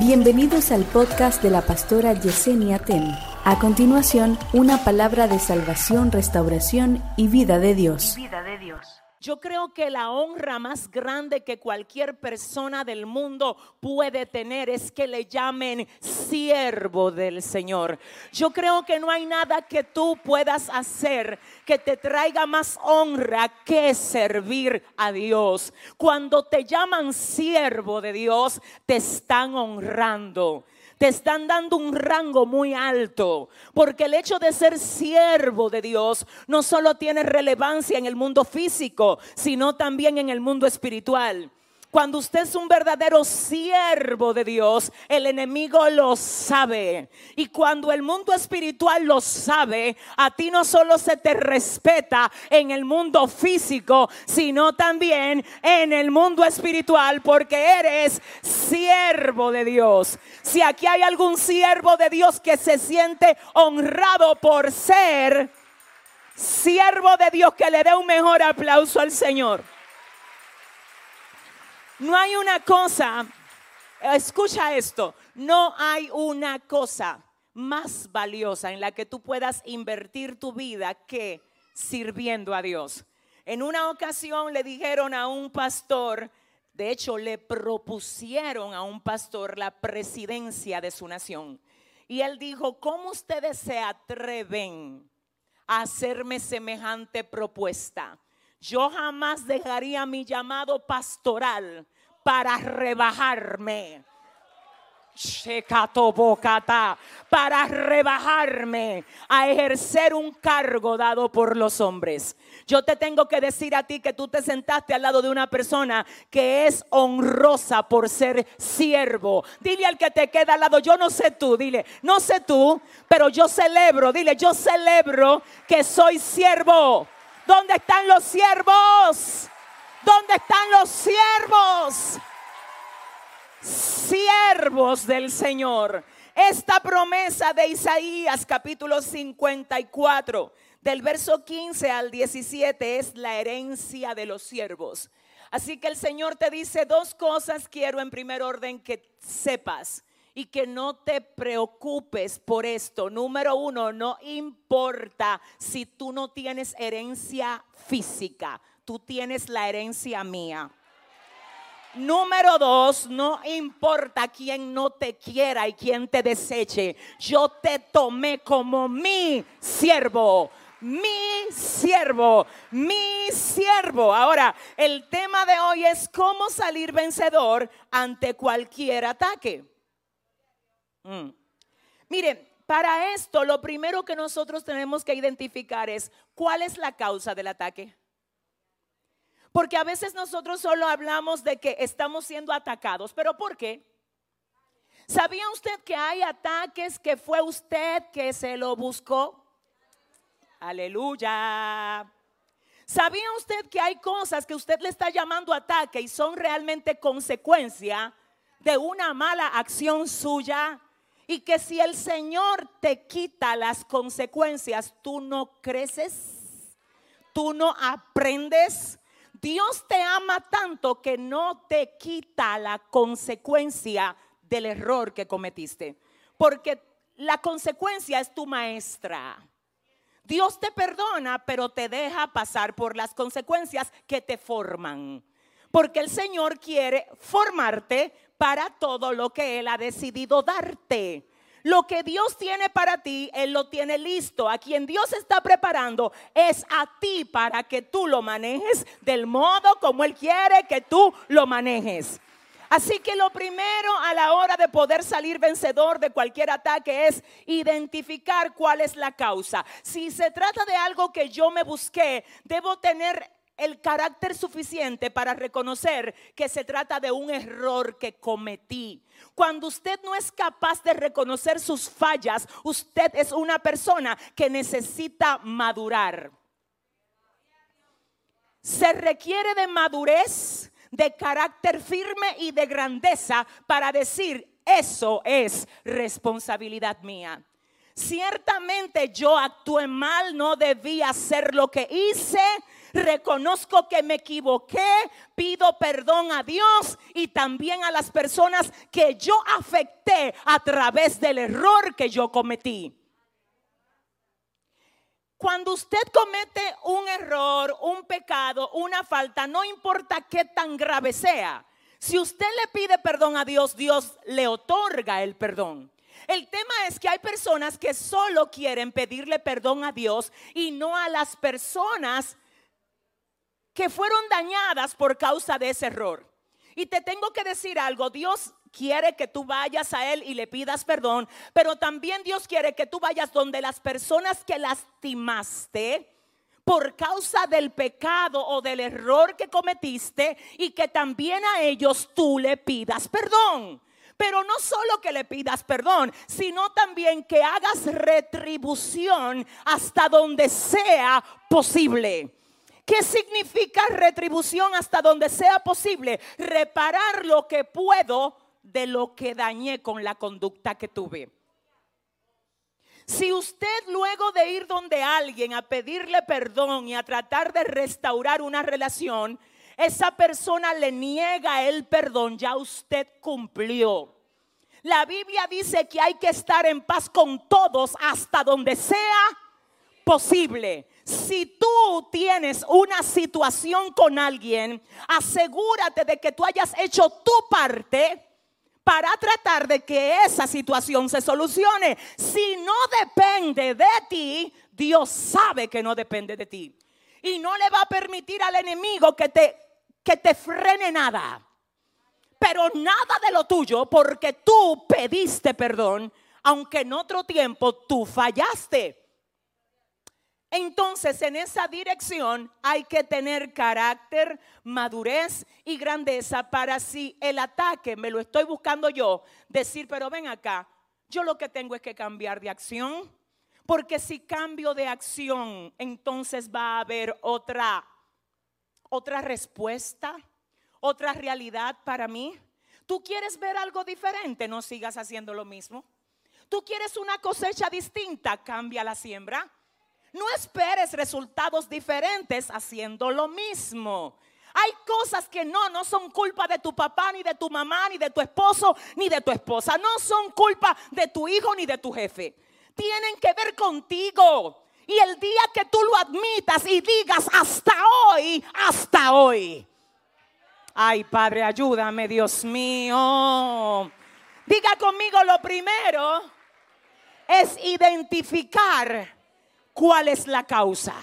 Bienvenidos al podcast de la pastora Yesenia Ten. A continuación, una palabra de salvación, restauración y vida de Dios. Vida de Dios. Yo creo que la honra más grande que cualquier persona del mundo puede tener es que le llamen siervo del Señor. Yo creo que no hay nada que tú puedas hacer que te traiga más honra que servir a Dios. Cuando te llaman siervo de Dios, te están honrando te están dando un rango muy alto, porque el hecho de ser siervo de Dios no solo tiene relevancia en el mundo físico, sino también en el mundo espiritual. Cuando usted es un verdadero siervo de Dios, el enemigo lo sabe. Y cuando el mundo espiritual lo sabe, a ti no solo se te respeta en el mundo físico, sino también en el mundo espiritual, porque eres siervo de Dios. Si aquí hay algún siervo de Dios que se siente honrado por ser siervo de Dios, que le dé un mejor aplauso al Señor. No hay una cosa, escucha esto, no hay una cosa más valiosa en la que tú puedas invertir tu vida que sirviendo a Dios. En una ocasión le dijeron a un pastor, de hecho le propusieron a un pastor la presidencia de su nación. Y él dijo, ¿cómo ustedes se atreven a hacerme semejante propuesta? Yo jamás dejaría mi llamado pastoral para rebajarme. Para rebajarme a ejercer un cargo dado por los hombres. Yo te tengo que decir a ti que tú te sentaste al lado de una persona que es honrosa por ser siervo. Dile al que te queda al lado, yo no sé tú, dile, no sé tú, pero yo celebro, dile, yo celebro que soy siervo. ¿Dónde están los siervos? ¿Dónde están los siervos? Siervos del Señor. Esta promesa de Isaías capítulo 54, del verso 15 al 17, es la herencia de los siervos. Así que el Señor te dice dos cosas quiero en primer orden que sepas y que no te preocupes por esto. Número uno, no importa si tú no tienes herencia física, tú tienes la herencia mía. Número dos, no importa quién no te quiera y quién te deseche, yo te tomé como mi siervo mi siervo, mi siervo. Ahora, el tema de hoy es cómo salir vencedor ante cualquier ataque. Mm. Miren, para esto lo primero que nosotros tenemos que identificar es cuál es la causa del ataque. Porque a veces nosotros solo hablamos de que estamos siendo atacados, pero ¿por qué? ¿Sabía usted que hay ataques que fue usted que se lo buscó? Aleluya. ¿Sabía usted que hay cosas que usted le está llamando ataque y son realmente consecuencia de una mala acción suya? Y que si el Señor te quita las consecuencias, tú no creces, tú no aprendes. Dios te ama tanto que no te quita la consecuencia del error que cometiste. Porque la consecuencia es tu maestra. Dios te perdona, pero te deja pasar por las consecuencias que te forman. Porque el Señor quiere formarte para todo lo que Él ha decidido darte. Lo que Dios tiene para ti, Él lo tiene listo. A quien Dios está preparando es a ti para que tú lo manejes del modo como Él quiere que tú lo manejes. Así que lo primero a la hora de poder salir vencedor de cualquier ataque es identificar cuál es la causa. Si se trata de algo que yo me busqué, debo tener el carácter suficiente para reconocer que se trata de un error que cometí. Cuando usted no es capaz de reconocer sus fallas, usted es una persona que necesita madurar. Se requiere de madurez, de carácter firme y de grandeza para decir, eso es responsabilidad mía. Ciertamente yo actué mal, no debía hacer lo que hice, reconozco que me equivoqué, pido perdón a Dios y también a las personas que yo afecté a través del error que yo cometí. Cuando usted comete un error, un pecado, una falta, no importa qué tan grave sea, si usted le pide perdón a Dios, Dios le otorga el perdón. El tema es que hay personas que solo quieren pedirle perdón a Dios y no a las personas que fueron dañadas por causa de ese error. Y te tengo que decir algo, Dios quiere que tú vayas a Él y le pidas perdón, pero también Dios quiere que tú vayas donde las personas que lastimaste por causa del pecado o del error que cometiste y que también a ellos tú le pidas perdón. Pero no solo que le pidas perdón, sino también que hagas retribución hasta donde sea posible. ¿Qué significa retribución hasta donde sea posible? Reparar lo que puedo de lo que dañé con la conducta que tuve. Si usted luego de ir donde alguien a pedirle perdón y a tratar de restaurar una relación, esa persona le niega el perdón, ya usted cumplió. La Biblia dice que hay que estar en paz con todos hasta donde sea posible. Si tú tienes una situación con alguien, asegúrate de que tú hayas hecho tu parte para tratar de que esa situación se solucione. Si no depende de ti, Dios sabe que no depende de ti. Y no le va a permitir al enemigo que te, que te frene nada. Pero nada de lo tuyo porque tú pediste perdón, aunque en otro tiempo tú fallaste. Entonces, en esa dirección hay que tener carácter, madurez y grandeza para si el ataque me lo estoy buscando yo, decir, pero ven acá, yo lo que tengo es que cambiar de acción, porque si cambio de acción, entonces va a haber otra otra respuesta, otra realidad para mí. ¿Tú quieres ver algo diferente? No sigas haciendo lo mismo. ¿Tú quieres una cosecha distinta? Cambia la siembra. No esperes resultados diferentes haciendo lo mismo. Hay cosas que no, no son culpa de tu papá, ni de tu mamá, ni de tu esposo, ni de tu esposa. No son culpa de tu hijo, ni de tu jefe. Tienen que ver contigo. Y el día que tú lo admitas y digas hasta hoy, hasta hoy. Ay, Padre, ayúdame, Dios mío. Diga conmigo lo primero es identificar cuál es la causa.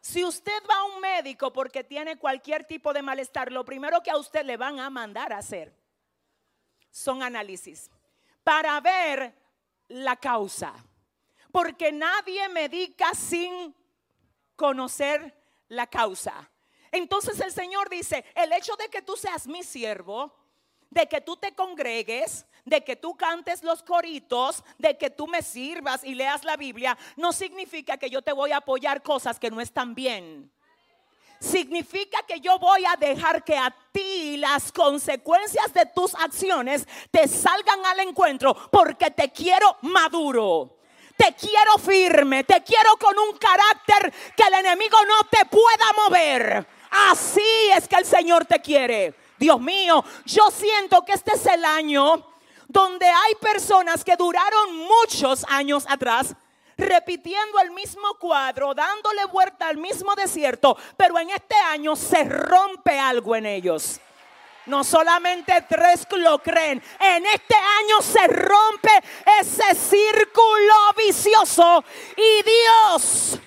Si usted va a un médico porque tiene cualquier tipo de malestar, lo primero que a usted le van a mandar a hacer son análisis para ver la causa. Porque nadie medica sin conocer la causa. Entonces el Señor dice, el hecho de que tú seas mi siervo, de que tú te congregues, de que tú cantes los coritos, de que tú me sirvas y leas la Biblia, no significa que yo te voy a apoyar cosas que no están bien. Significa que yo voy a dejar que a ti las consecuencias de tus acciones te salgan al encuentro porque te quiero maduro. Te quiero firme, te quiero con un carácter que el enemigo no te pueda mover. Así es que el Señor te quiere. Dios mío, yo siento que este es el año donde hay personas que duraron muchos años atrás repitiendo el mismo cuadro, dándole vuelta al mismo desierto, pero en este año se rompe algo en ellos. No solamente tres lo creen. En este año se rompe ese círculo vicioso y Dios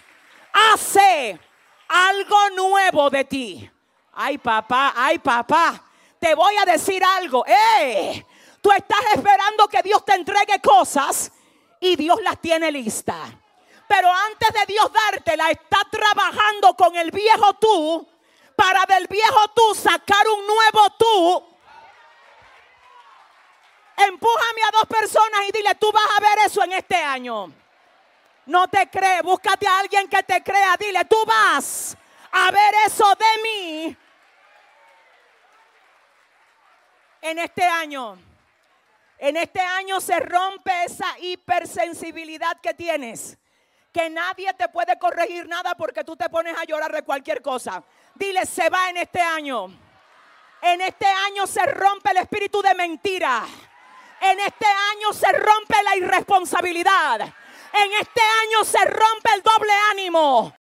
hace algo nuevo de ti. Ay papá, ay papá, te voy a decir algo. ¡Eh! Tú estás esperando que Dios te entregue cosas y Dios las tiene listas. Pero antes de Dios dártela, está trabajando con el viejo tú para del viejo tú sacar un nuevo tú. Empújame a dos personas y dile, tú vas a ver eso en este año. No te cree, búscate a alguien que te crea, dile, tú vas a ver eso de mí en este año. En este año se rompe esa hipersensibilidad que tienes que nadie te puede corregir nada porque tú te pones a llorar de cualquier cosa. Dile, se va en este año. En este año se rompe el espíritu de mentira. En este año se rompe la irresponsabilidad. En este año se rompe el doble ánimo.